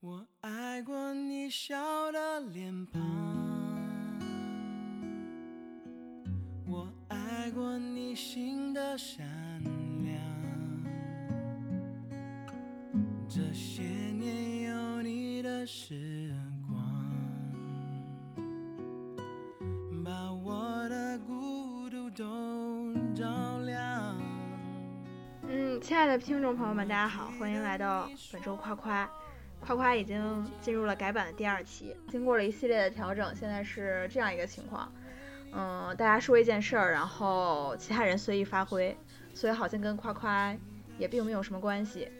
我爱过你笑的脸庞，我爱过你心的善良。这些年有你的时光，把我的孤独都照亮。嗯，亲爱的听众朋友们，大家好，欢迎来到本周夸夸。夸夸已经进入了改版的第二期，经过了一系列的调整，现在是这样一个情况。嗯，大家说一件事儿，然后其他人随意发挥，所以好像跟夸夸也并没有什么关系。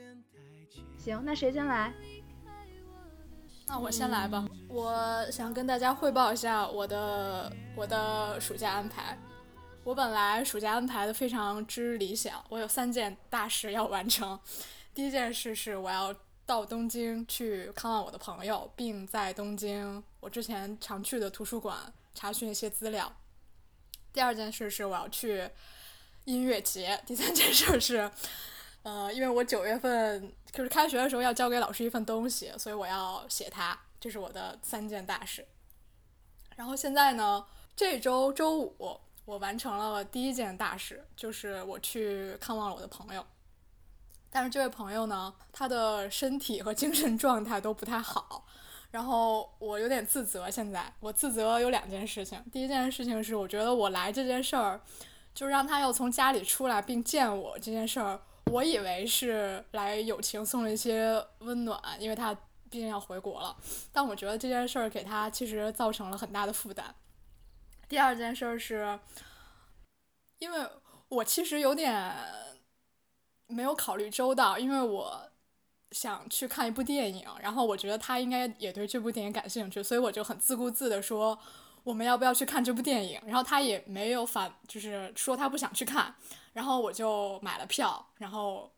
行，那谁先来？那我先来吧。我想跟大家汇报一下我的我的暑假安排。我本来暑假安排的非常之理想，我有三件大事要完成。第一件事是我要。到东京去看望我的朋友，并在东京我之前常去的图书馆查询一些资料。第二件事是我要去音乐节。第三件事是，呃，因为我九月份就是开学的时候要交给老师一份东西，所以我要写它。这是我的三件大事。然后现在呢，这周周五我完成了第一件大事，就是我去看望了我的朋友。但是这位朋友呢，他的身体和精神状态都不太好，然后我有点自责。现在我自责有两件事情，第一件事情是我觉得我来这件事儿，就让他要从家里出来并见我这件事儿，我以为是来友情送了一些温暖，因为他毕竟要回国了。但我觉得这件事儿给他其实造成了很大的负担。第二件事儿是，因为我其实有点。没有考虑周到，因为我想去看一部电影，然后我觉得他应该也对这部电影感兴趣，所以我就很自顾自的说我们要不要去看这部电影，然后他也没有反，就是说他不想去看，然后我就买了票，然后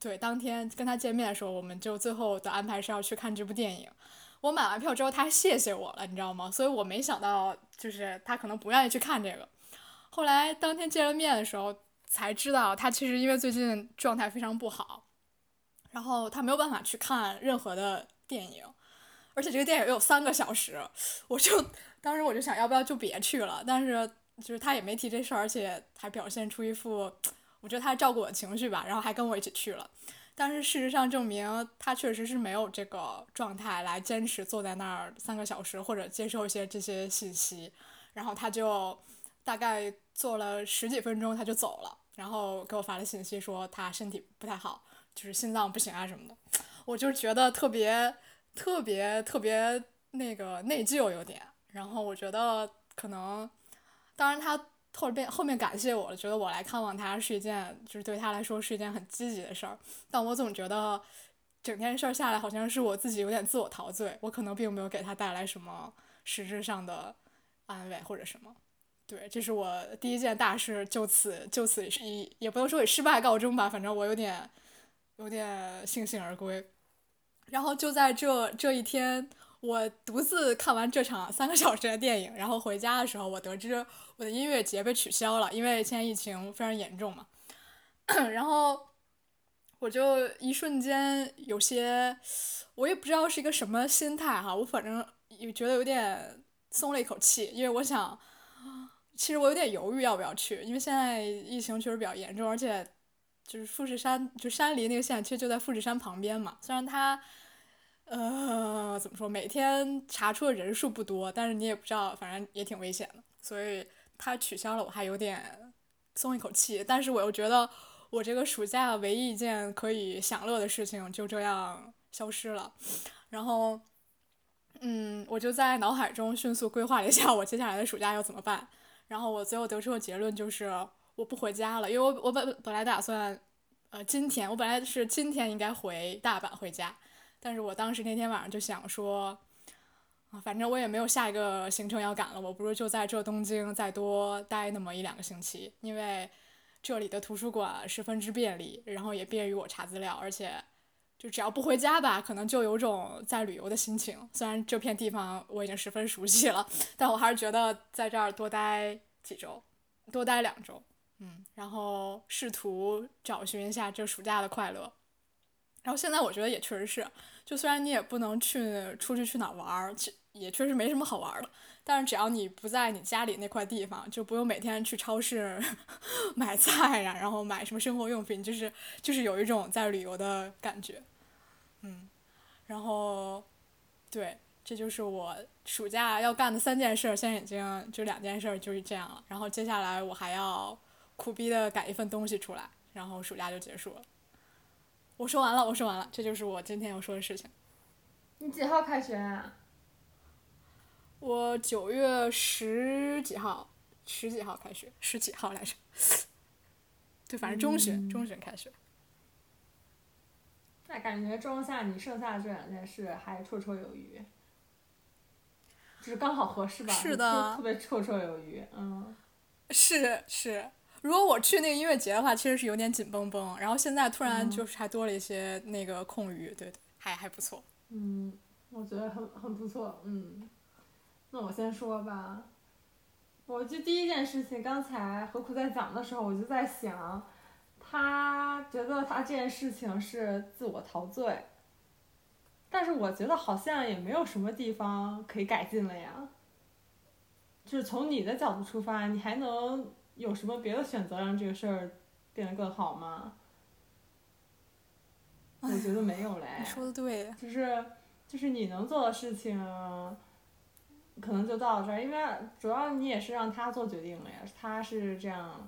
对当天跟他见面的时候，我们就最后的安排是要去看这部电影。我买完票之后，他还谢谢我了，你知道吗？所以我没想到就是他可能不愿意去看这个。后来当天见了面的时候。才知道他其实因为最近状态非常不好，然后他没有办法去看任何的电影，而且这个电影有三个小时，我就当时我就想要不要就别去了，但是就是他也没提这事儿，而且还表现出一副我觉得他照顾我情绪吧，然后还跟我一起去了，但是事实上证明他确实是没有这个状态来坚持坐在那儿三个小时或者接受一些这些信息，然后他就大概。坐了十几分钟他就走了，然后给我发了信息说他身体不太好，就是心脏不行啊什么的，我就觉得特别特别特别那个内疚有点，然后我觉得可能，当然他后边后面感谢我了，觉得我来看望他是一件就是对他来说是一件很积极的事儿，但我总觉得整件事儿下来好像是我自己有点自我陶醉，我可能并没有给他带来什么实质上的安慰或者什么。对，这是我第一件大事，就此就此以也不能说以失败告终吧，反正我有点有点悻悻而归。然后就在这这一天，我独自看完这场三个小时的电影，然后回家的时候，我得知我的音乐节被取消了，因为现在疫情非常严重嘛。然后我就一瞬间有些，我也不知道是一个什么心态哈，我反正也觉得有点松了一口气，因为我想。其实我有点犹豫要不要去，因为现在疫情确实比较严重，而且就是富士山，就山梨那个县其实就在富士山旁边嘛。虽然它，呃，怎么说，每天查出的人数不多，但是你也不知道，反正也挺危险的。所以它取消了，我还有点松一口气。但是我又觉得，我这个暑假唯一一件可以享乐的事情就这样消失了。然后，嗯，我就在脑海中迅速规划了一下我接下来的暑假要怎么办。然后我最后得出的结论就是我不回家了，因为我我本本来打算，呃，今天我本来是今天应该回大阪回家，但是我当时那天晚上就想说，啊，反正我也没有下一个行程要赶了，我不如就在这东京再多待那么一两个星期，因为这里的图书馆十分之便利，然后也便于我查资料，而且就只要不回家吧，可能就有种在旅游的心情。虽然这片地方我已经十分熟悉了，但我还是觉得在这儿多待。几周，多待两周，嗯，然后试图找寻一下这暑假的快乐。然后现在我觉得也确实是，就虽然你也不能去出去去哪玩儿，其也确实没什么好玩的。但是只要你不在你家里那块地方，就不用每天去超市 买菜呀，然后买什么生活用品，就是就是有一种在旅游的感觉，嗯，然后，对，这就是我暑假要干的三件事，现在已经就两件事就是这样了。然后接下来我还要苦逼的改一份东西出来，然后暑假就结束了。我说完了，我说完了，这就是我今天要说的事情。你几号开学啊？我九月十几号，十几号开学，十几号来着。对，反正中旬，中旬开学。那感觉装下你剩下的这两件事还绰绰有余，就是刚好合适吧？是的。特别绰绰有余，嗯。是是，如果我去那个音乐节的话，其实是有点紧绷绷，然后现在突然就是还多了一些那个空余，对对，还还不错。嗯，我觉得很很不错，嗯。那我先说吧，我就第一件事情，刚才何苦在讲的时候，我就在想，他觉得他这件事情是自我陶醉，但是我觉得好像也没有什么地方可以改进了呀。就是从你的角度出发，你还能有什么别的选择让这个事儿变得更好吗？我觉得没有嘞。你说的对。就是就是你能做的事情。可能就到这儿，因为主要你也是让他做决定了呀，他是这样，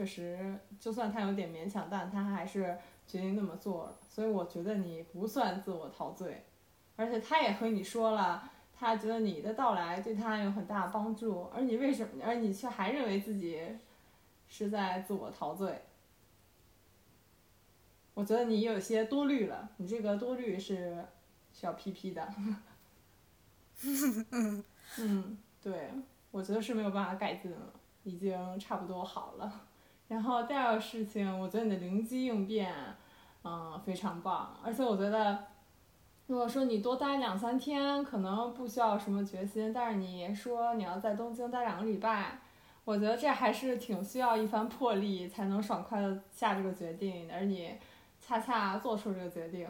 确实，就算他有点勉强，但他还是决定那么做了，所以我觉得你不算自我陶醉，而且他也和你说了，他觉得你的到来对他有很大帮助，而你为什么，而你却还认为自己是在自我陶醉？我觉得你有些多虑了，你这个多虑是需要批批的。嗯，对，我觉得是没有办法改进了，已经差不多好了。然后第二个事情，我觉得你的灵机应变，嗯，非常棒。而且我觉得，如果说你多待两三天，可能不需要什么决心，但是你说你要在东京待两个礼拜，我觉得这还是挺需要一番魄力才能爽快的下这个决定，而你恰恰做出这个决定，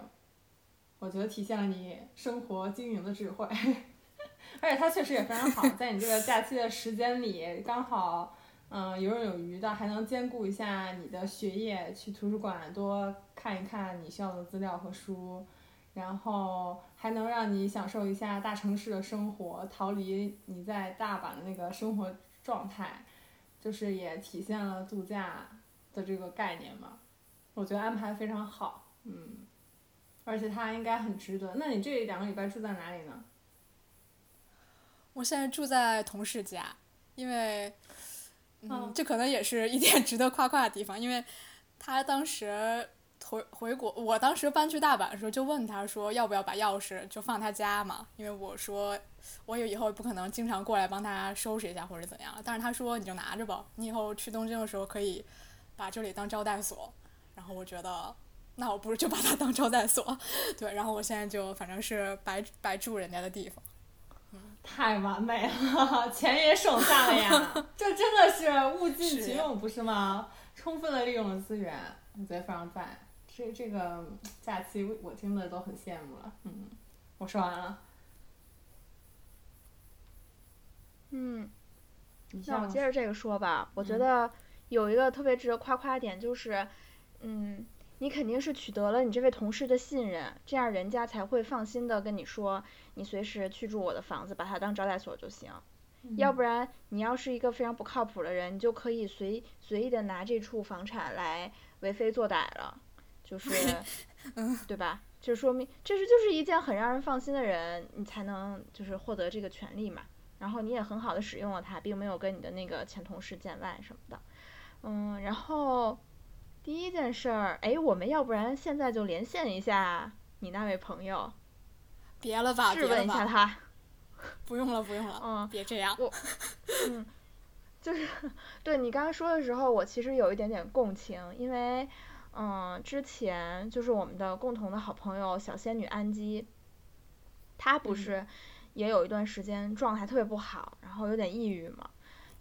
我觉得体现了你生活经营的智慧。而且它确实也非常好，在你这个假期的时间里，刚好，嗯，游刃有余的，还能兼顾一下你的学业，去图书馆多看一看你需要的资料和书，然后还能让你享受一下大城市的生活，逃离你在大阪的那个生活状态，就是也体现了度假的这个概念嘛。我觉得安排非常好，嗯，而且它应该很值得。那你这两个礼拜住在哪里呢？我现在住在同事家，因为，嗯，这可能也是一点 值得夸夸的地方，因为，他当时回回国，我当时搬去大阪的时候就问他说要不要把钥匙就放他家嘛，因为我说我以后不可能经常过来帮他收拾一下或者怎样，但是他说你就拿着吧，你以后去东京的时候可以把这里当招待所，然后我觉得那我不如就把它当招待所，对，然后我现在就反正是白白住人家的地方。太完美了，钱也省下了呀！这真的是物尽其用，不是吗？充分的利用了资源，我觉得非常赞。这这个假期我听的都很羡慕了。嗯，我说完了。嗯，那我接着这个说吧。我觉得有一个特别值得夸夸点就是，嗯。你肯定是取得了你这位同事的信任，这样人家才会放心的跟你说，你随时去住我的房子，把它当招待所就行。要不然你要是一个非常不靠谱的人，你就可以随随意的拿这处房产来为非作歹了，就是，对吧？就说明这是就是一件很让人放心的人，你才能就是获得这个权利嘛。然后你也很好的使用了它，并没有跟你的那个前同事见外什么的。嗯，然后。第一件事儿，哎，我们要不然现在就连线一下你那位朋友，别了吧，质问一下他。不用了，不用了，嗯，别这样。我，嗯，就是对你刚刚说的时候，我其实有一点点共情，因为，嗯，之前就是我们的共同的好朋友小仙女安吉，她不是也有一段时间状态特别不好，然后有点抑郁嘛。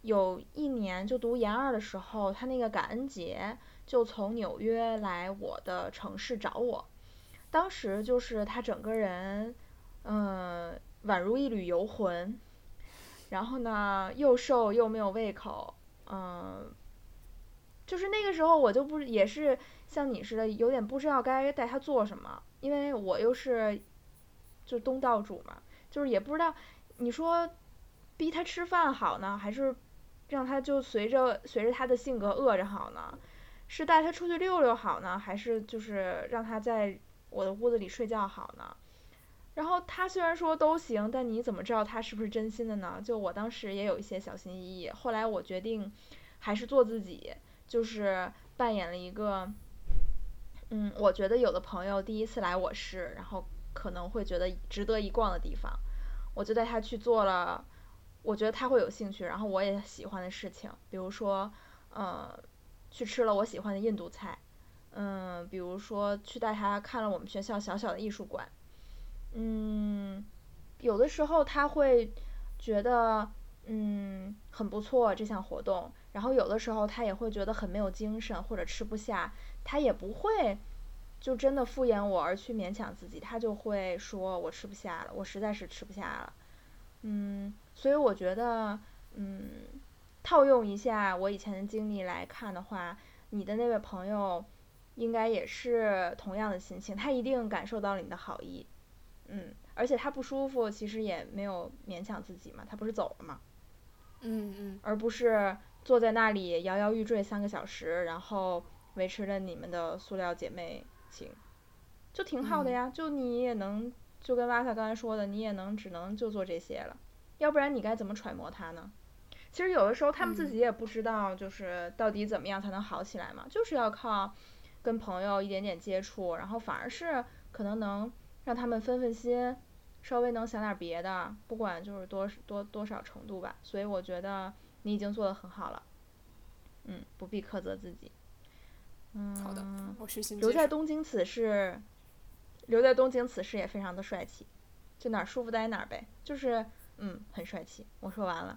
有一年就读研二的时候，她那个感恩节。就从纽约来我的城市找我，当时就是他整个人，嗯，宛如一缕游魂，然后呢，又瘦又没有胃口，嗯，就是那个时候我就不也是像你似的，有点不知道该带他做什么，因为我又是就东道主嘛，就是也不知道你说逼他吃饭好呢，还是让他就随着随着他的性格饿着好呢？是带他出去溜溜好呢，还是就是让他在我的屋子里睡觉好呢？然后他虽然说都行，但你怎么知道他是不是真心的呢？就我当时也有一些小心翼翼，后来我决定还是做自己，就是扮演了一个，嗯，我觉得有的朋友第一次来我市，然后可能会觉得值得一逛的地方，我就带他去做了，我觉得他会有兴趣，然后我也喜欢的事情，比如说，呃。去吃了我喜欢的印度菜，嗯，比如说去带他看了我们学校小小的艺术馆，嗯，有的时候他会觉得嗯很不错这项活动，然后有的时候他也会觉得很没有精神或者吃不下，他也不会就真的敷衍我而去勉强自己，他就会说我吃不下了，我实在是吃不下了，嗯，所以我觉得嗯。套用一下我以前的经历来看的话，你的那位朋友应该也是同样的心情，他一定感受到了你的好意，嗯，而且他不舒服，其实也没有勉强自己嘛，他不是走了吗，嗯嗯，而不是坐在那里摇摇欲坠三个小时，然后维持着你们的塑料姐妹情，就挺好的呀，就你也能就跟瓦萨刚才说的，你也能只能就做这些了，要不然你该怎么揣摩他呢？其实有的时候他们自己也不知道，就是到底怎么样才能好起来嘛，就是要靠跟朋友一点点接触，然后反而是可能能让他们分分心，稍微能想点别的，不管就是多多多少程度吧。所以我觉得你已经做得很好了，嗯，不必苛责自己。嗯，好的，我虚心留在东京此事，留在东京此事也非常的帅气，就哪儿舒服待哪儿呗，就是嗯很帅气。我说完了。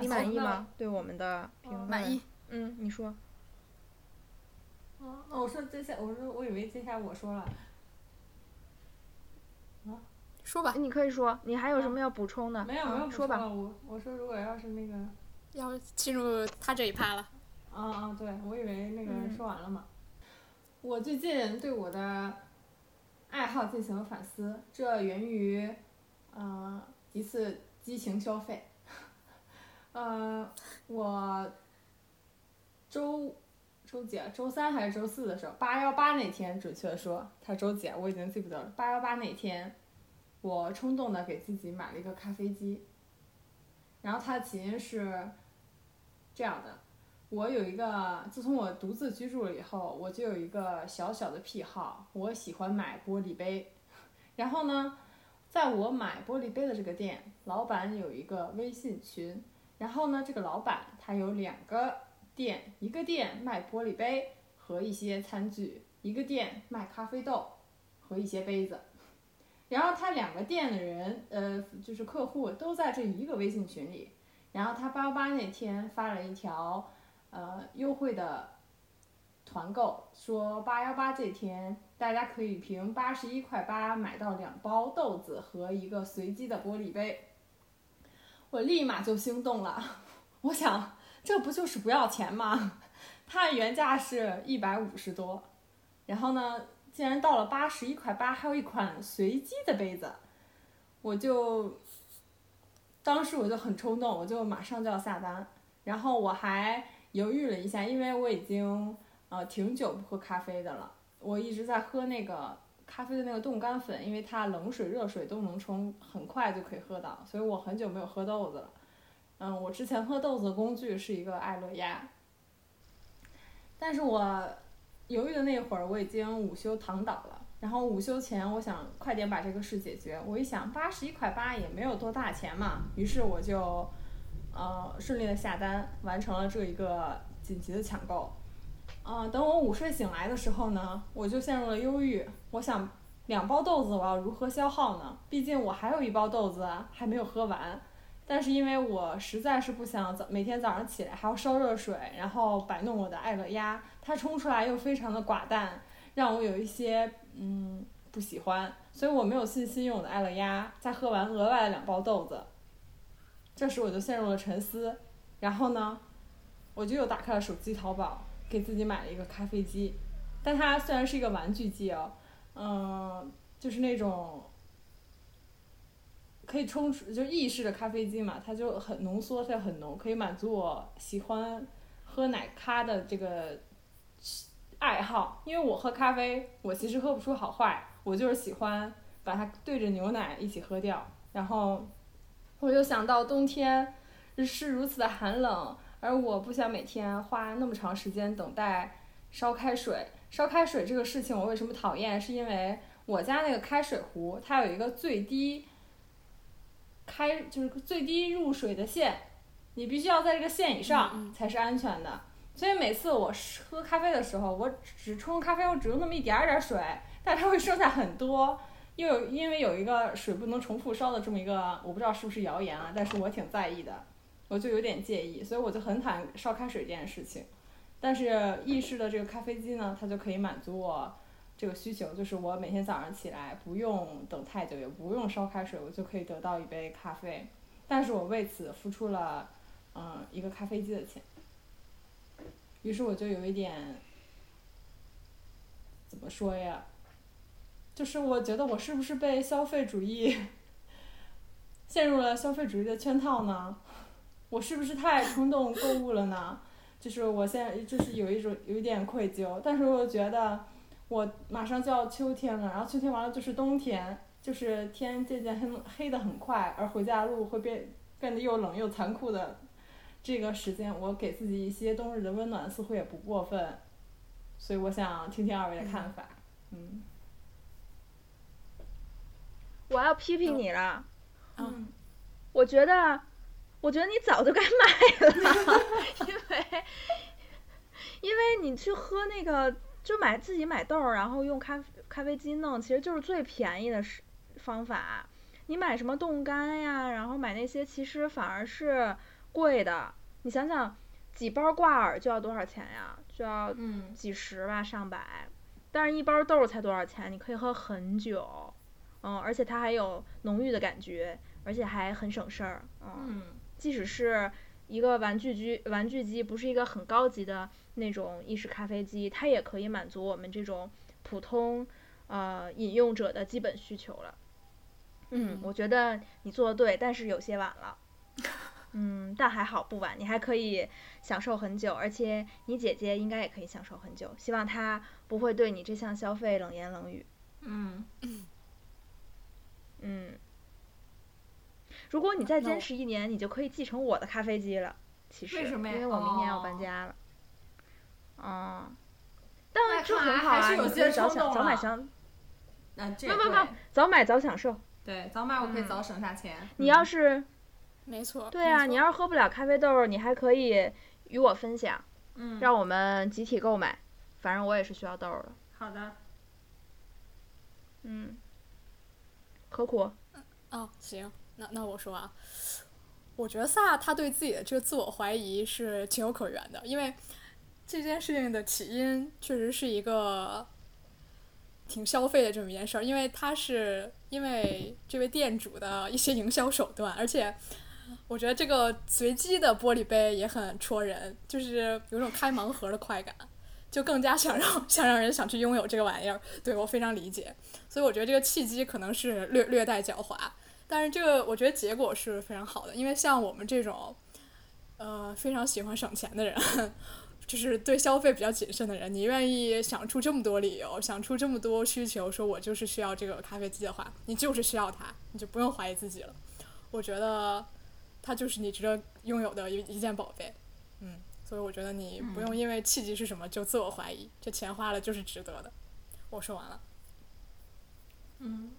你满意吗？对我们的评论？满意。嗯，你说。哦，我说接下，我说我以为接下来我说了。啊？说吧。你可以说，你还有什么要补充的？没有没有说吧。我我说如果要是那个。要进入他这一趴了。啊啊！对，我以为那个说完了嘛。我最近对我的爱好进行了反思，这源于嗯一次激情消费。呃，我周周几啊？周三还是周四的时候？八幺八那天，准确的说，他周几啊？我已经记不得了。八幺八那天，我冲动的给自己买了一个咖啡机。然后它的起因是这样的：我有一个，自从我独自居住了以后，我就有一个小小的癖好，我喜欢买玻璃杯。然后呢，在我买玻璃杯的这个店，老板有一个微信群。然后呢，这个老板他有两个店，一个店卖玻璃杯和一些餐具，一个店卖咖啡豆和一些杯子。然后他两个店的人，呃，就是客户都在这一个微信群里。然后他八幺八那天发了一条，呃，优惠的团购，说八幺八这天大家可以凭八十一块八买到两包豆子和一个随机的玻璃杯。我立马就心动了，我想这不就是不要钱吗？它原价是一百五十多，然后呢，竟然到了八十一块八，还有一款随机的杯子，我就当时我就很冲动，我就马上就要下单，然后我还犹豫了一下，因为我已经呃挺久不喝咖啡的了，我一直在喝那个。咖啡的那个冻干粉，因为它冷水、热水都能冲，很快就可以喝到，所以我很久没有喝豆子了。嗯，我之前喝豆子的工具是一个爱乐压，但是我犹豫的那会儿，我已经午休躺倒了。然后午休前，我想快点把这个事解决。我一想，八十一块八也没有多大钱嘛，于是我就呃顺利的下单，完成了这一个紧急的抢购。嗯，等我午睡醒来的时候呢，我就陷入了忧郁。我想，两包豆子我要如何消耗呢？毕竟我还有一包豆子还没有喝完。但是因为我实在是不想早每天早上起来还要烧热水，然后摆弄我的爱乐压，它冲出来又非常的寡淡，让我有一些嗯不喜欢，所以我没有信心用我的爱乐压再喝完额外的两包豆子。这时我就陷入了沉思，然后呢，我就又打开了手机淘宝，给自己买了一个咖啡机，但它虽然是一个玩具机哦，嗯，就是那种。可以冲出就意式的咖啡机嘛，它就很浓缩，它很浓，可以满足我喜欢喝奶咖的这个爱好。因为我喝咖啡，我其实喝不出好坏，我就是喜欢把它兑着牛奶一起喝掉。然后我又想到冬天是如此的寒冷，而我不想每天花那么长时间等待烧开水。烧开水这个事情我为什么讨厌？是因为我家那个开水壶它有一个最低。开就是最低入水的线，你必须要在这个线以上才是安全的。所以每次我喝咖啡的时候，我只冲咖啡，我只用那么一点点水，但它会剩下很多。又有因为有一个水不能重复烧的这么一个，我不知道是不是谣言啊，但是我挺在意的，我就有点介意，所以我就很讨厌烧开水这件事情。但是意式的这个咖啡机呢，它就可以满足我。这个需求就是我每天早上起来不用等太久，也不用烧开水，我就可以得到一杯咖啡。但是我为此付出了，嗯，一个咖啡机的钱。于是我就有一点，怎么说呀？就是我觉得我是不是被消费主义 陷入了消费主义的圈套呢？我是不是太冲动购物了呢？就是我现在就是有一种有一点愧疚，但是我觉得。我马上就要秋天了，然后秋天完了就是冬天，就是天渐渐黑黑的很快，而回家的路会变变得又冷又残酷的这个时间，我给自己一些冬日的温暖似乎也不过分，所以我想听听二位的看法。嗯。我要批评你了。嗯。我觉得，我觉得你早就该买了，因为，因为你去喝那个。就买自己买豆儿，然后用咖咖啡机弄，其实就是最便宜的是方法。你买什么冻干呀，然后买那些，其实反而是贵的。你想想，几包挂耳就要多少钱呀？就要几十吧，上百。但是一包豆儿才多少钱？你可以喝很久，嗯，而且它还有浓郁的感觉，而且还很省事儿，嗯。即使是一个玩具机，玩具机不是一个很高级的。那种意式咖啡机，它也可以满足我们这种普通呃饮用者的基本需求了。嗯，我觉得你做的对，但是有些晚了。嗯，但还好不晚，你还可以享受很久，而且你姐姐应该也可以享受很久。希望她不会对你这项消费冷言冷语。嗯。嗯。如果你再坚持一年，你就可以继承我的咖啡机了。其实，因为我明年要搬家了。嗯，但这很好啊，你可以早享早买早，那这不不不，早买早享受。对，早买我可以早省下钱。你要是，没错。对啊，你要是喝不了咖啡豆，你还可以与我分享，嗯，让我们集体购买。反正我也是需要豆的。好的。嗯。何苦。哦，行，那那我说啊，我觉得萨他对自己的这个自我怀疑是情有可原的，因为。这件事情的起因确实是一个挺消费的这么一件事儿，因为他是因为这位店主的一些营销手段，而且我觉得这个随机的玻璃杯也很戳人，就是有种开盲盒的快感，就更加想让 想让人想去拥有这个玩意儿。对我非常理解，所以我觉得这个契机可能是略略带狡猾，但是这个我觉得结果是非常好的，因为像我们这种呃非常喜欢省钱的人。就是对消费比较谨慎的人，你愿意想出这么多理由，想出这么多需求，说我就是需要这个咖啡机的话，你就是需要它，你就不用怀疑自己了。我觉得，它就是你值得拥有的一一件宝贝，嗯，所以我觉得你不用因为契机是什么就自我怀疑，这钱花了就是值得的。我说完了。嗯，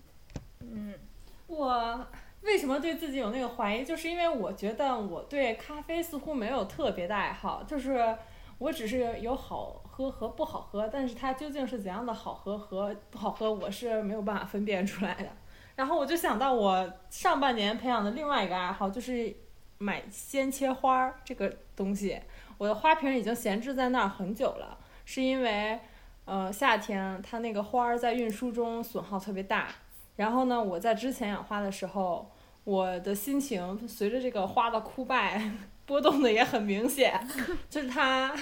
嗯，我为什么对自己有那个怀疑，就是因为我觉得我对咖啡似乎没有特别的爱好，就是。我只是有好喝和不好喝，但是它究竟是怎样的好喝和不好喝，我是没有办法分辨出来的。然后我就想到我上半年培养的另外一个爱好，就是买鲜切花儿这个东西。我的花瓶已经闲置在那儿很久了，是因为，呃，夏天它那个花儿在运输中损耗特别大。然后呢，我在之前养花的时候，我的心情随着这个花的枯败波动的也很明显。就是它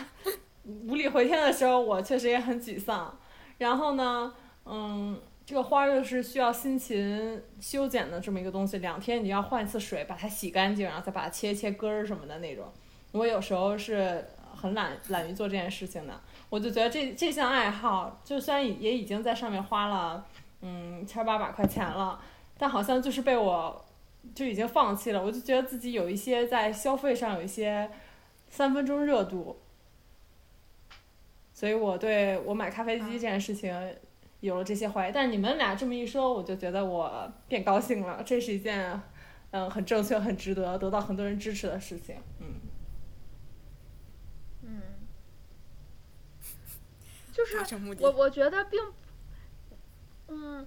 无力回天的时候，我确实也很沮丧。然后呢，嗯，这个花又是需要辛勤修剪的这么一个东西，两天你要换一次水，把它洗干净，然后再把它切切根儿什么的那种。我有时候是很懒懒于做这件事情的，我就觉得这这项爱好，就虽然也已经在上面花了嗯千八百块钱了，但好像就是被我就已经放弃了。我就觉得自己有一些在消费上有一些三分钟热度。所以我对我买咖啡机这件事情有了这些怀疑，但你们俩这么一说，我就觉得我变高兴了。这是一件嗯很正确、很值得得到很多人支持的事情。嗯。嗯。就是我我觉得并，嗯，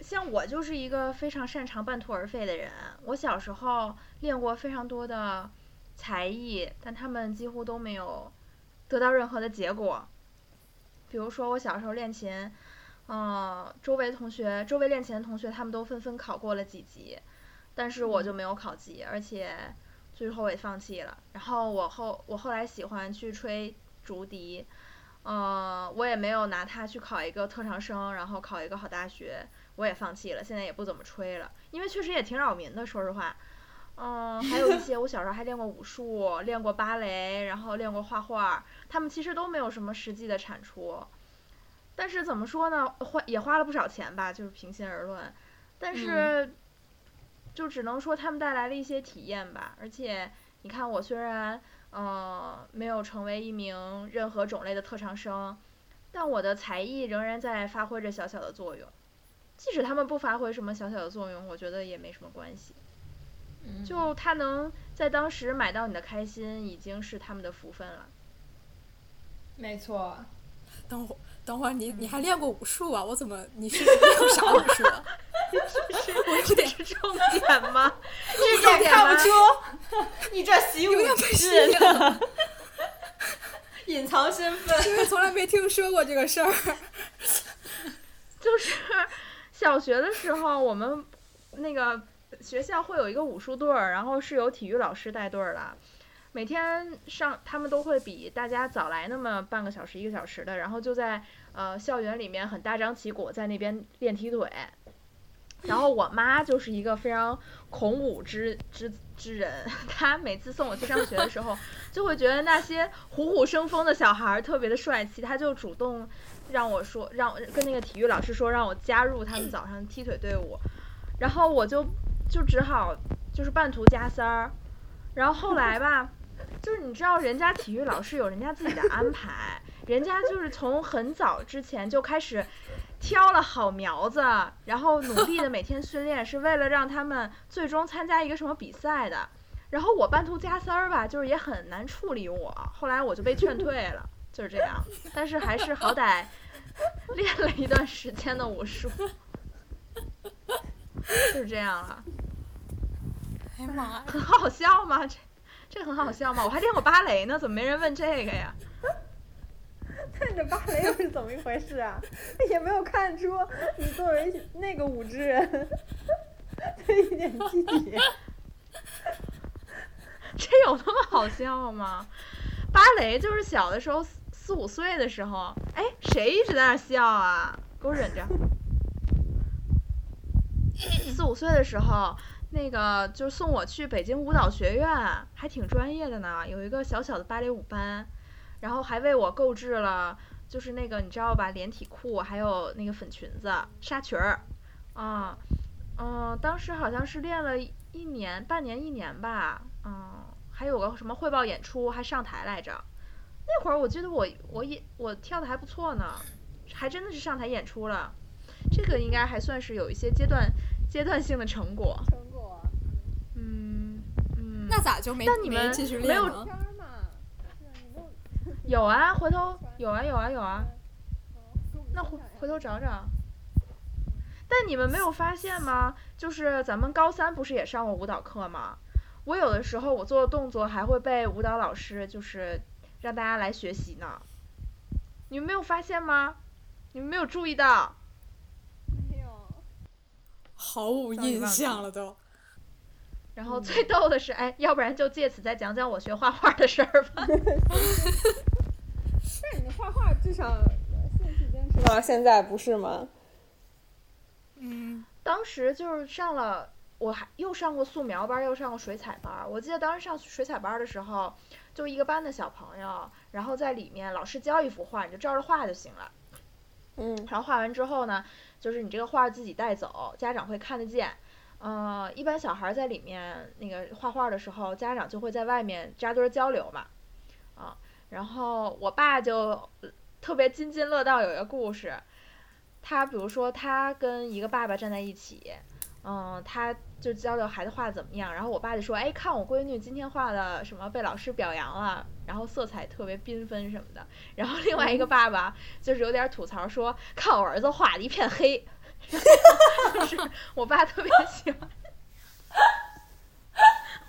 像我就是一个非常擅长半途而废的人。我小时候练过非常多的才艺，但他们几乎都没有得到任何的结果。比如说我小时候练琴，嗯，周围同学，周围练琴的同学，他们都纷纷考过了几级，但是我就没有考级，而且最后也放弃了。然后我后我后来喜欢去吹竹笛，嗯，我也没有拿它去考一个特长生，然后考一个好大学，我也放弃了。现在也不怎么吹了，因为确实也挺扰民的，说实话。嗯，还有一些我小时候还练过武术，练过芭蕾，然后练过画画。他们其实都没有什么实际的产出，但是怎么说呢，花也花了不少钱吧，就是平心而论。但是，就只能说他们带来了一些体验吧。而且，你看我虽然嗯没有成为一名任何种类的特长生，但我的才艺仍然在发挥着小小的作用。即使他们不发挥什么小小的作用，我觉得也没什么关系。就他能在当时买到你的开心，已经是他们的福分了。没错，等会等会儿你你还练过武术啊？我怎么你是练啥武术？我这是重点吗？这点看不出，你这习武之人，隐藏身份，因 为从来没听说过这个事儿。就是小学的时候，我们那个学校会有一个武术队儿，然后是由体育老师带队儿的。每天上，他们都会比大家早来那么半个小时、一个小时的，然后就在呃校园里面很大张旗鼓在那边练踢腿。然后我妈就是一个非常孔武之之之人，她每次送我去上学的时候，就会觉得那些虎虎生风的小孩特别的帅气，她就主动让我说让跟那个体育老师说让我加入他们早上踢腿队伍，然后我就就只好就是半途加塞儿，然后后来吧。就是你知道，人家体育老师有人家自己的安排，人家就是从很早之前就开始挑了好苗子，然后努力的每天训练，是为了让他们最终参加一个什么比赛的。然后我半途加塞儿吧，就是也很难处理我，后来我就被劝退了，就是这样。但是还是好歹练了一段时间的武术，就是这样了。哎呀妈呀，很好笑吗？这。这很好笑吗？我还练过芭蕾呢，怎么没人问这个呀？那你的芭蕾又是怎么一回事啊？也没有看出你作为那个舞之人 的一点积极。这有那么好笑吗？芭蕾就是小的时候四五岁的时候，哎，谁一直在那笑啊？给我忍着。四五岁的时候。那个就送我去北京舞蹈学院，还挺专业的呢，有一个小小的芭蕾舞班，然后还为我购置了，就是那个你知道吧，连体裤，还有那个粉裙子、纱裙儿，啊，嗯，当时好像是练了一年、半年、一年吧，嗯，还有个什么汇报演出，还上台来着，那会儿我记得我我也我跳的还不错呢，还真的是上台演出了，这个应该还算是有一些阶段阶段性的成果。那咋就没没继续练呢？有啊，回头有啊有啊有啊。那回回头找找。但你们没有发现吗？就是咱们高三不是也上过舞蹈课吗？我有的时候我做的动作还会被舞蹈老师就是让大家来学习呢。你们没有发现吗？你们没有注意到？没有，毫无印象了都。然后最逗的是，哎，要不然就借此再讲讲我学画画的事儿吧。但你画画至少兴趣坚持到现在，不是吗？嗯。当时就是上了，我还又上过素描班，又上过水彩班。我记得当时上水彩班的时候，就一个班的小朋友，然后在里面老师教一幅画，你就照着画就行了。嗯。然后画完之后呢，就是你这个画自己带走，家长会看得见。嗯，一般小孩在里面那个画画的时候，家长就会在外面扎堆交流嘛。啊，然后我爸就特别津津乐道，有一个故事。他比如说，他跟一个爸爸站在一起，嗯，他就交流孩子画的怎么样，然后我爸就说，哎，看我闺女今天画的什么被老师表扬了，然后色彩特别缤纷什么的。然后另外一个爸爸就是有点吐槽说，看我儿子画的一片黑，就是我爸特别喜欢，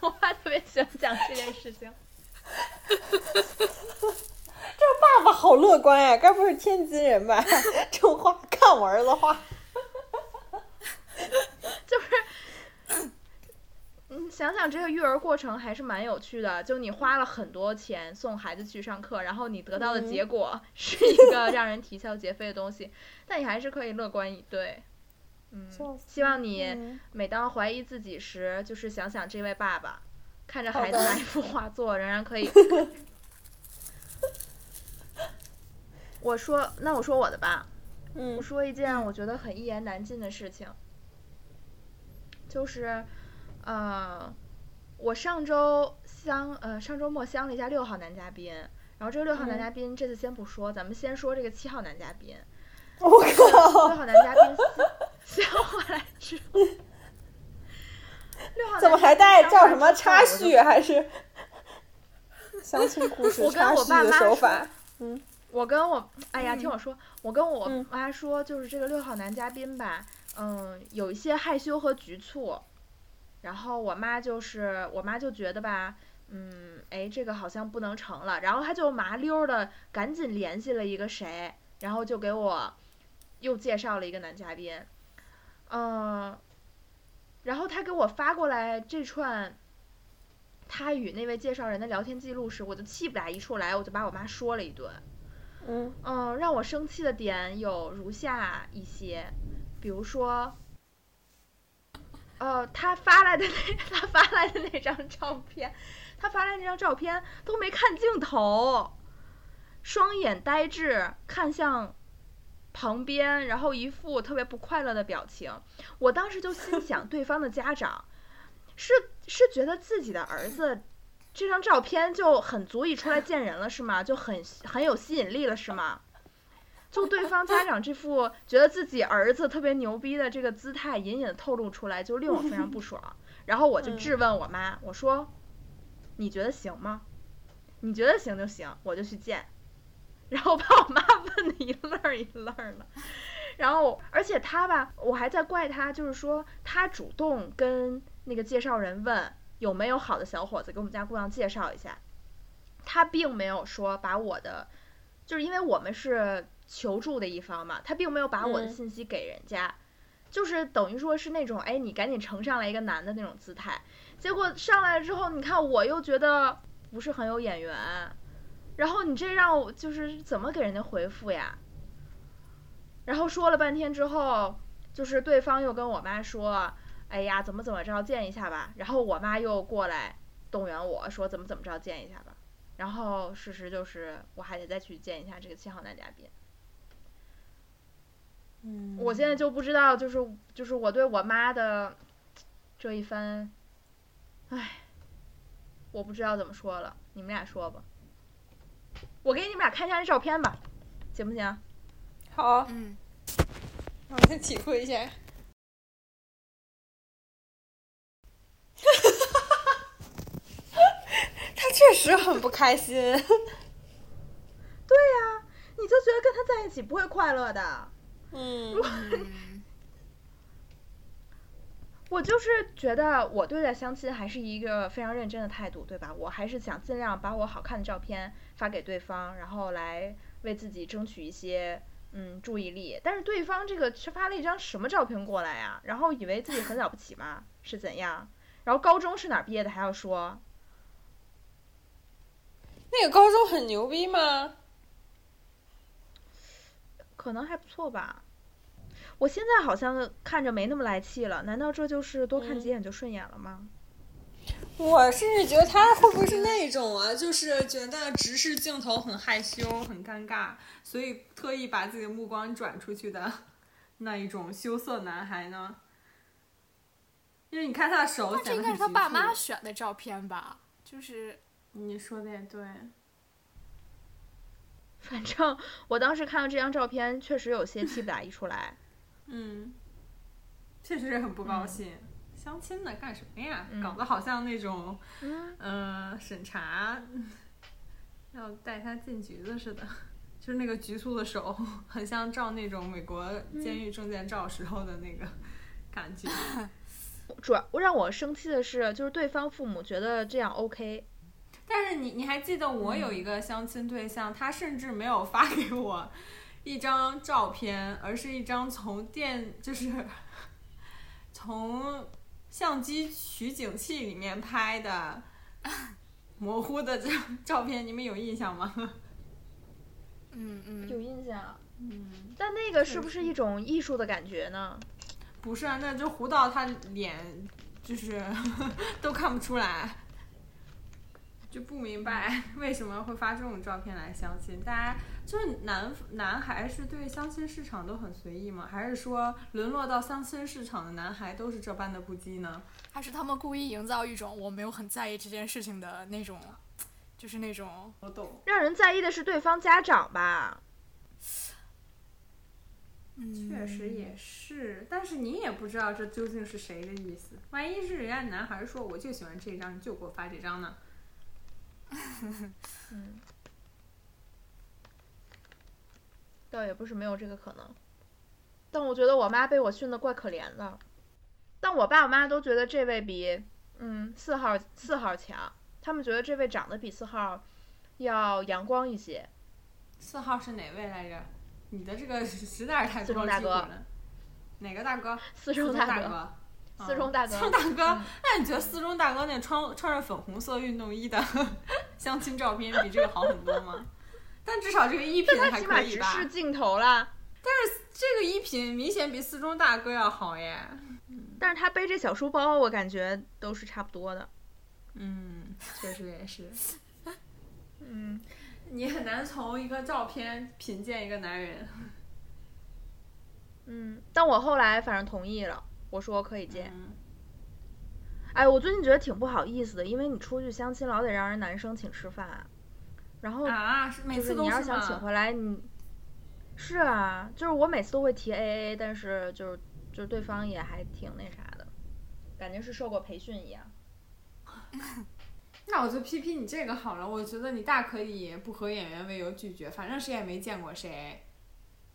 我爸特别喜欢讲这件事情。这爸爸好乐观呀，该不是天津人吧？这话看我儿子话，就是，嗯，想想这个育儿过程还是蛮有趣的。就你花了很多钱送孩子去上课，然后你得到的结果是一个让人啼笑皆非的东西，但你还是可以乐观以对。嗯，希望你每当怀疑自己时，就是想想这位爸爸，看着孩子那一幅画作，仍然可以。我说，那我说我的吧。嗯。我说一件我觉得很一言难尽的事情，就是，呃，我上周相呃上周末相了一下六号男嘉宾，然后这个六号男嘉宾这次先不说，咱们先说这个七号男嘉宾。我靠！六号男嘉宾相过来之后，六号怎么还带叫什么插叙还是乡村故事 插叙的手法？嗯。我跟我，哎呀，听我说，我跟我妈说，就是这个六号男嘉宾吧，嗯，有一些害羞和局促，然后我妈就是，我妈就觉得吧，嗯，哎，这个好像不能成了，然后她就麻溜的赶紧联系了一个谁，然后就给我又介绍了一个男嘉宾，嗯，然后他给我发过来这串他与那位介绍人的聊天记录时，我就气不打一处来，我就把我妈说了一顿。嗯嗯，让我生气的点有如下一些，比如说，呃，他发来的那他发来的那张照片，他发来那张照片都没看镜头，双眼呆滞，看向旁边，然后一副特别不快乐的表情。我当时就心想，对方的家长是是觉得自己的儿子。这张照片就很足以出来见人了，是吗？就很很有吸引力了，是吗？就对方家长这副觉得自己儿子特别牛逼的这个姿态，隐隐透露出来，就令我非常不爽。然后我就质问我妈，我说：“你觉得行吗？你觉得行就行，我就去见。”然后把我妈问的一愣一愣的。然后而且他吧，我还在怪他，就是说他主动跟那个介绍人问。有没有好的小伙子给我们家姑娘介绍一下？他并没有说把我的，就是因为我们是求助的一方嘛，他并没有把我的信息给人家，就是等于说是那种哎，你赶紧呈上来一个男的那种姿态。结果上来了之后，你看我又觉得不是很有眼缘，然后你这让我就是怎么给人家回复呀？然后说了半天之后，就是对方又跟我妈说。哎呀，怎么怎么着见一下吧，然后我妈又过来动员我说怎么怎么着见一下吧，然后事实就是我还得再去见一下这个七号男嘉宾。嗯，我现在就不知道，就是就是我对我妈的这一番，唉，我不知道怎么说了，你们俩说吧。我给你们俩看一下这照片吧，行不行？好，嗯，我先体会一下。他确实很不开心。对呀，你就觉得跟他在一起不会快乐的。嗯。我就是觉得我对待相亲还是一个非常认真的态度，对吧？我还是想尽量把我好看的照片发给对方，然后来为自己争取一些嗯注意力。但是对方这个却发了一张什么照片过来呀？然后以为自己很了不起吗？是怎样？然后高中是哪儿毕业的还要说？那个高中很牛逼吗？可能还不错吧。我现在好像看着没那么来气了，难道这就是多看几眼就顺眼了吗？我甚至觉得他会不会是那种啊，就是觉得直视镜头很害羞、很尴尬，所以特意把自己的目光转出去的 那一种羞涩男孩呢？因为你看他的手，这应该是他爸妈选的照片吧？就是你说的也对。反正我当时看到这张照片，确实有些气不打一处来。嗯，确实很不高兴。相亲呢，干什么呀？搞得好像那种，嗯，审查要带他进局子似的，就是那个局促的手，很像照那种美国监狱证件照时候的那个感觉。主要让我生气的是，就是对方父母觉得这样 OK。但是你你还记得我有一个相亲对象，他甚至没有发给我。一张照片，而是一张从电就是 从相机取景器里面拍的模糊的照照片，你们有印象吗？嗯嗯，有印象。嗯，但那个是不是一种艺术的感觉呢？不是啊，那就糊到他脸，就是 都看不出来。就不明白为什么会发这种照片来相亲？大家就是男男孩是对相亲市场都很随意吗？还是说沦落到相亲市场的男孩都是这般的不羁呢？还是他们故意营造一种我没有很在意这件事情的那种，就是那种我懂。让人在意的是对方家长吧？确实也是，但是你也不知道这究竟是谁的意思。万一是人家男孩说我就喜欢这张，你就给我发这张呢？嗯，倒也不是没有这个可能，但我觉得我妈被我训的怪可怜的，但我爸我妈都觉得这位比嗯四号四号强，他们觉得这位长得比四号要阳光一些。四号是哪位来着？你的这个 实在是太四中大哥，哪个大哥？四中大哥。四中大哥，四中大哥，那你觉得四中大哥那穿穿着粉红色运动衣的 相亲照片比这个好很多吗？但至少这个衣品还可以吧？直视镜头了。但是这个衣品明显比四中大哥要好耶。但是他背这小书包，我感觉都是差不多的。嗯，确实也是。嗯，你很难从一个照片品鉴一个男人。嗯，但我后来反正同意了。我说可以见，哎，我最近觉得挺不好意思的，因为你出去相亲老得让人男生请吃饭，然后就是你要想请回来，你是啊，就是我每次都会提 A A，但是就是就是对方也还挺那啥的，感觉是受过培训一样。那我就批评你这个好了，我觉得你大可以不和演员为由拒绝，反正谁也没见过谁，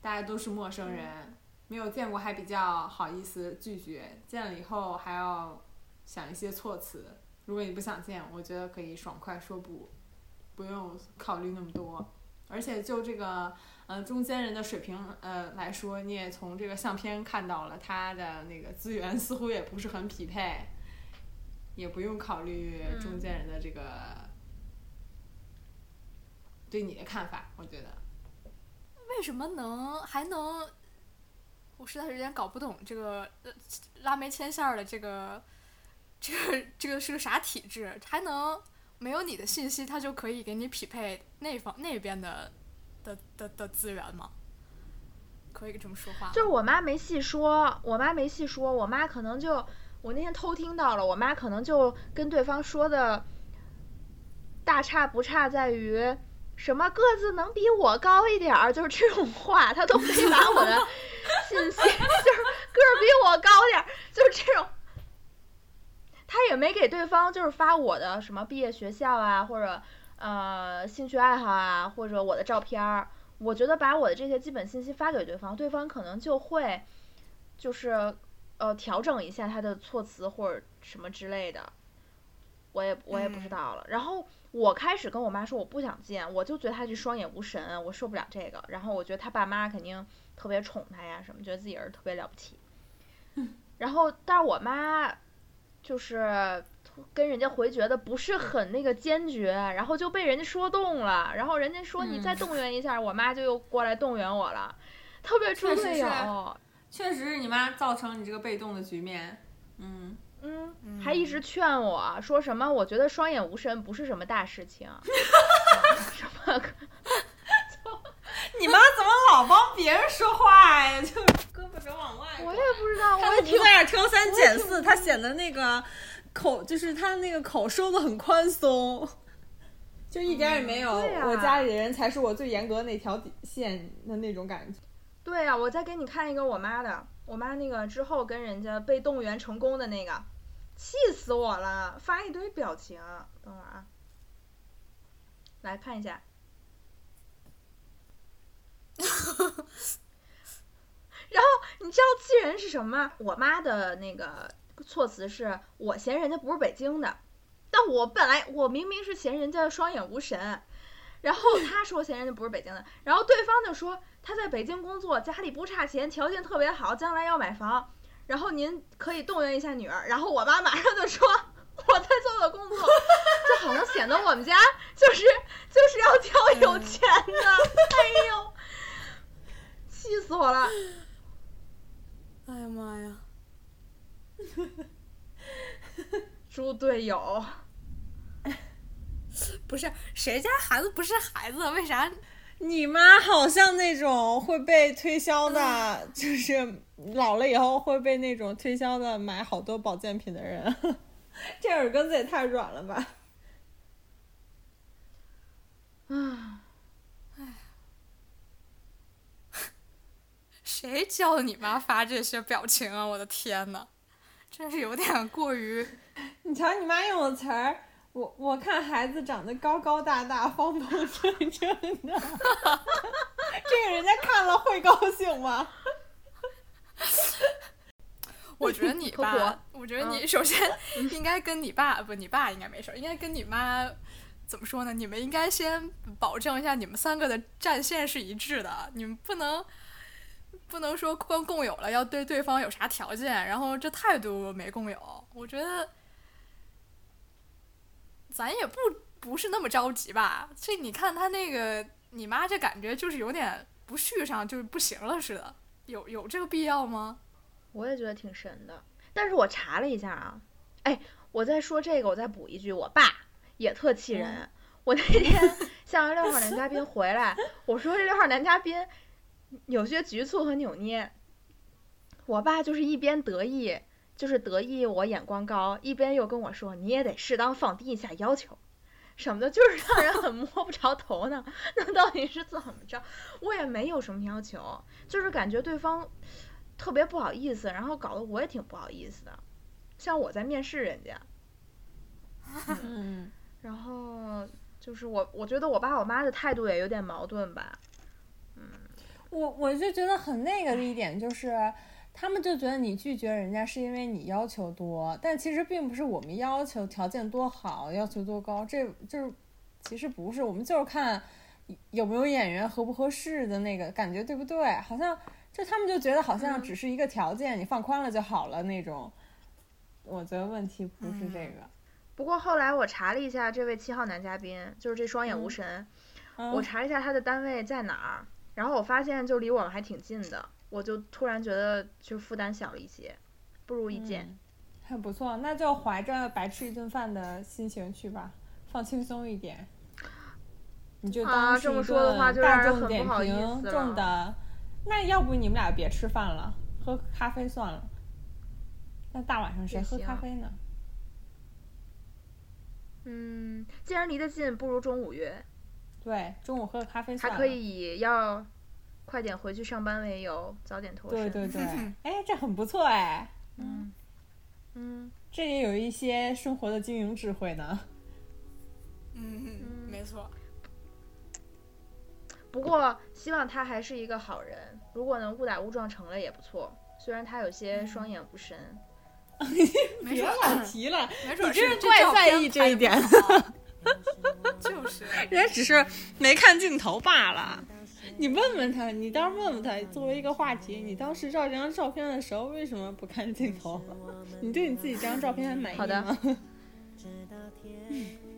大家都是陌生人。没有见过还比较好意思拒绝，见了以后还要想一些措辞。如果你不想见，我觉得可以爽快说不，不用考虑那么多。而且就这个呃中间人的水平呃来说，你也从这个相片看到了他的那个资源似乎也不是很匹配，也不用考虑中间人的这个对你的看法。我觉得为什么能还能？我实在是有点搞不懂这个拉煤牵线的这个，这个这个是个啥体制？还能没有你的信息，他就可以给你匹配那方那边的的的的资源吗？可以这么说话？就是我妈没细说，我妈没细说，我妈可能就我那天偷听到了，我妈可能就跟对方说的大差不差在于什么个子能比我高一点儿，就是这种话，他都没把我的。信息 就是个儿比我高点儿，就这。没给对方就是发我的什么毕业学校啊，或者呃兴趣爱好啊，或者我的照片儿。我觉得把我的这些基本信息发给对方，对方可能就会就是呃调整一下他的措辞或者什么之类的。我也我也不知道了。然后我开始跟我妈说我不想见，我就觉得他这双眼无神，我受不了这个。然后我觉得他爸妈肯定特别宠他呀，什么觉得自己儿子特别了不起。然后但是我妈就是跟人家回绝的不是很那个坚决，然后就被人家说动了。然后人家说你再动员一下，我妈就又过来动员我了，特别猪队友。确实是你妈造成你这个被动的局面。嗯嗯，还一直劝我说什么？我觉得双眼无神不是什么大事情。什么？你妈怎么老帮别人说话呀？就胳膊肘往外。我也不知道，我也不在那挑三拣四，他显得那个口就是他那个口收的很宽松，就一点也没有我家里人才是我最严格那条底线的那种感觉。对呀，我再给你看一个我妈的，我妈那个之后跟人家被动员成功的那个，气死我了，发一堆表情，等会儿啊，来看一下，然后你知道气人是什么吗？我妈的那个措辞是我嫌人家不是北京的，但我本来我明明是嫌人家双眼无神。然后她说嫌人家不是北京的，然后对方就说他在北京工作，家里不差钱，条件特别好，将来要买房，然后您可以动员一下女儿。然后我妈马上就说我在做的工作，就好像显得我们家就是就是要挑有钱的，哎呦，气死我了！哎呀妈呀，猪队友。不是谁家孩子不是孩子？为啥？你妈好像那种会被推销的，就是老了以后会被那种推销的买好多保健品的人。这耳根子也太软了吧！唉，谁教你妈发这些表情啊？我的天呐，真是有点过于 你瞧你妈用的词儿。我我看孩子长得高高大大、方方正正的，这个人家看了会高兴吗？我觉得你爸，我觉得你首先应该跟你爸不，你爸应该没事，应该跟你妈怎么说呢？你们应该先保证一下你们三个的战线是一致的，你们不能不能说光共有了，要对对方有啥条件，然后这态度没共有，我觉得。咱也不不是那么着急吧？这你看他那个，你妈这感觉就是有点不续上，就是不行了似的。有有这个必要吗？我也觉得挺神的。但是我查了一下啊，哎，我再说这个，我再补一句，我爸也特气人。我那天 向完六号男嘉宾回来，我说这六号男嘉宾有些局促和扭捏。我爸就是一边得意。就是得意我眼光高，一边又跟我说你也得适当放低一下要求，什么的，就是 让人很摸不着头脑。那到底是怎么着？我也没有什么要求，就是感觉对方特别不好意思，然后搞得我也挺不好意思的，像我在面试人家。嗯。然后就是我，我觉得我爸我妈的态度也有点矛盾吧。嗯。我我就觉得很那个的一点就是。他们就觉得你拒绝人家是因为你要求多，但其实并不是我们要求条件多好，要求多高，这就是其实不是，我们就是看有没有演员合不合适的那个感觉，对不对？好像就他们就觉得好像只是一个条件，你放宽了就好了那种。我觉得问题不是这个。不过后来我查了一下，这位七号男嘉宾就是这双眼无神，我查了一下他的单位在哪儿，然后我发现就离我们还挺近的。我就突然觉得，就负担小了一些，不如一见，很不错。那就怀着白吃一顿饭的心情去吧，放轻松一点。你就当是一顿大众点评中的。那要不你们俩别吃饭了，喝咖啡算了。那大晚上谁喝咖啡呢？嗯，既然离得近，不如中午约。对，中午喝个咖啡算了。还可以以要。快点回去上班为由，早点脱身。对 对对，哎，这很不错哎。嗯嗯，这也有一些生活的经营智慧呢。嗯 嗯，没错。不过希望他还是一个好人，如果能误打误撞成了也不错。虽然他有些双眼无神。别老提了，没准你这是怪在意这一点。就是，人家只是没看镜头罢了。你问问他，你当时问问他，作为一个话题，你当时照这张照片的时候为什么不看镜头？你对你自己这张照片还满意吗？好的，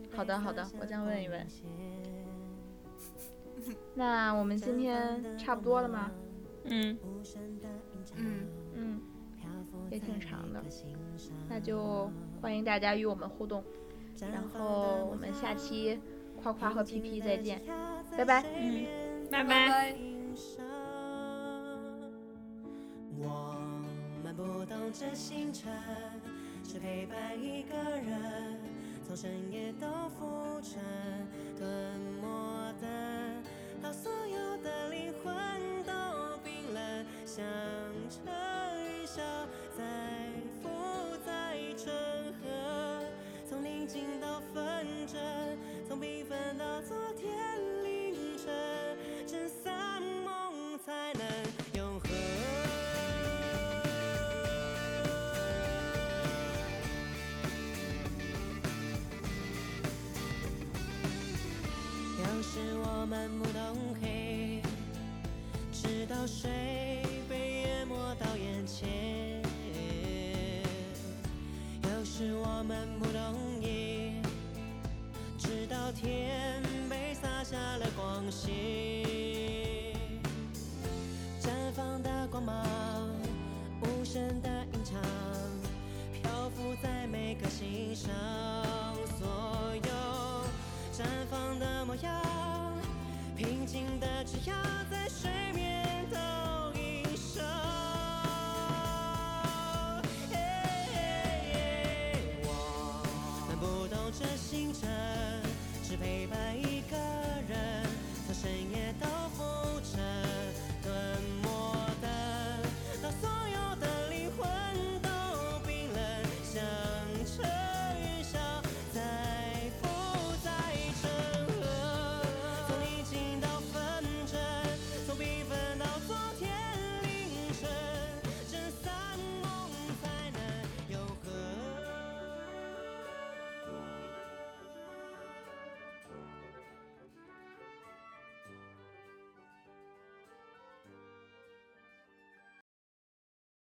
好的，好的，我将问一问。那我们今天差不多了吗？嗯，嗯嗯，也挺长的，那就欢迎大家与我们互动，然后我们下期夸夸和皮皮再见，拜拜。嗯。拜拜。我们不懂这星辰，只陪伴一个人，从深夜到浮沉，吞没的，到所有的灵魂都冰冷，再浮在成河，从宁静到纷争，从缤纷到昨天凌晨。真散梦才能永恒。有时我们不懂黑，直到水心，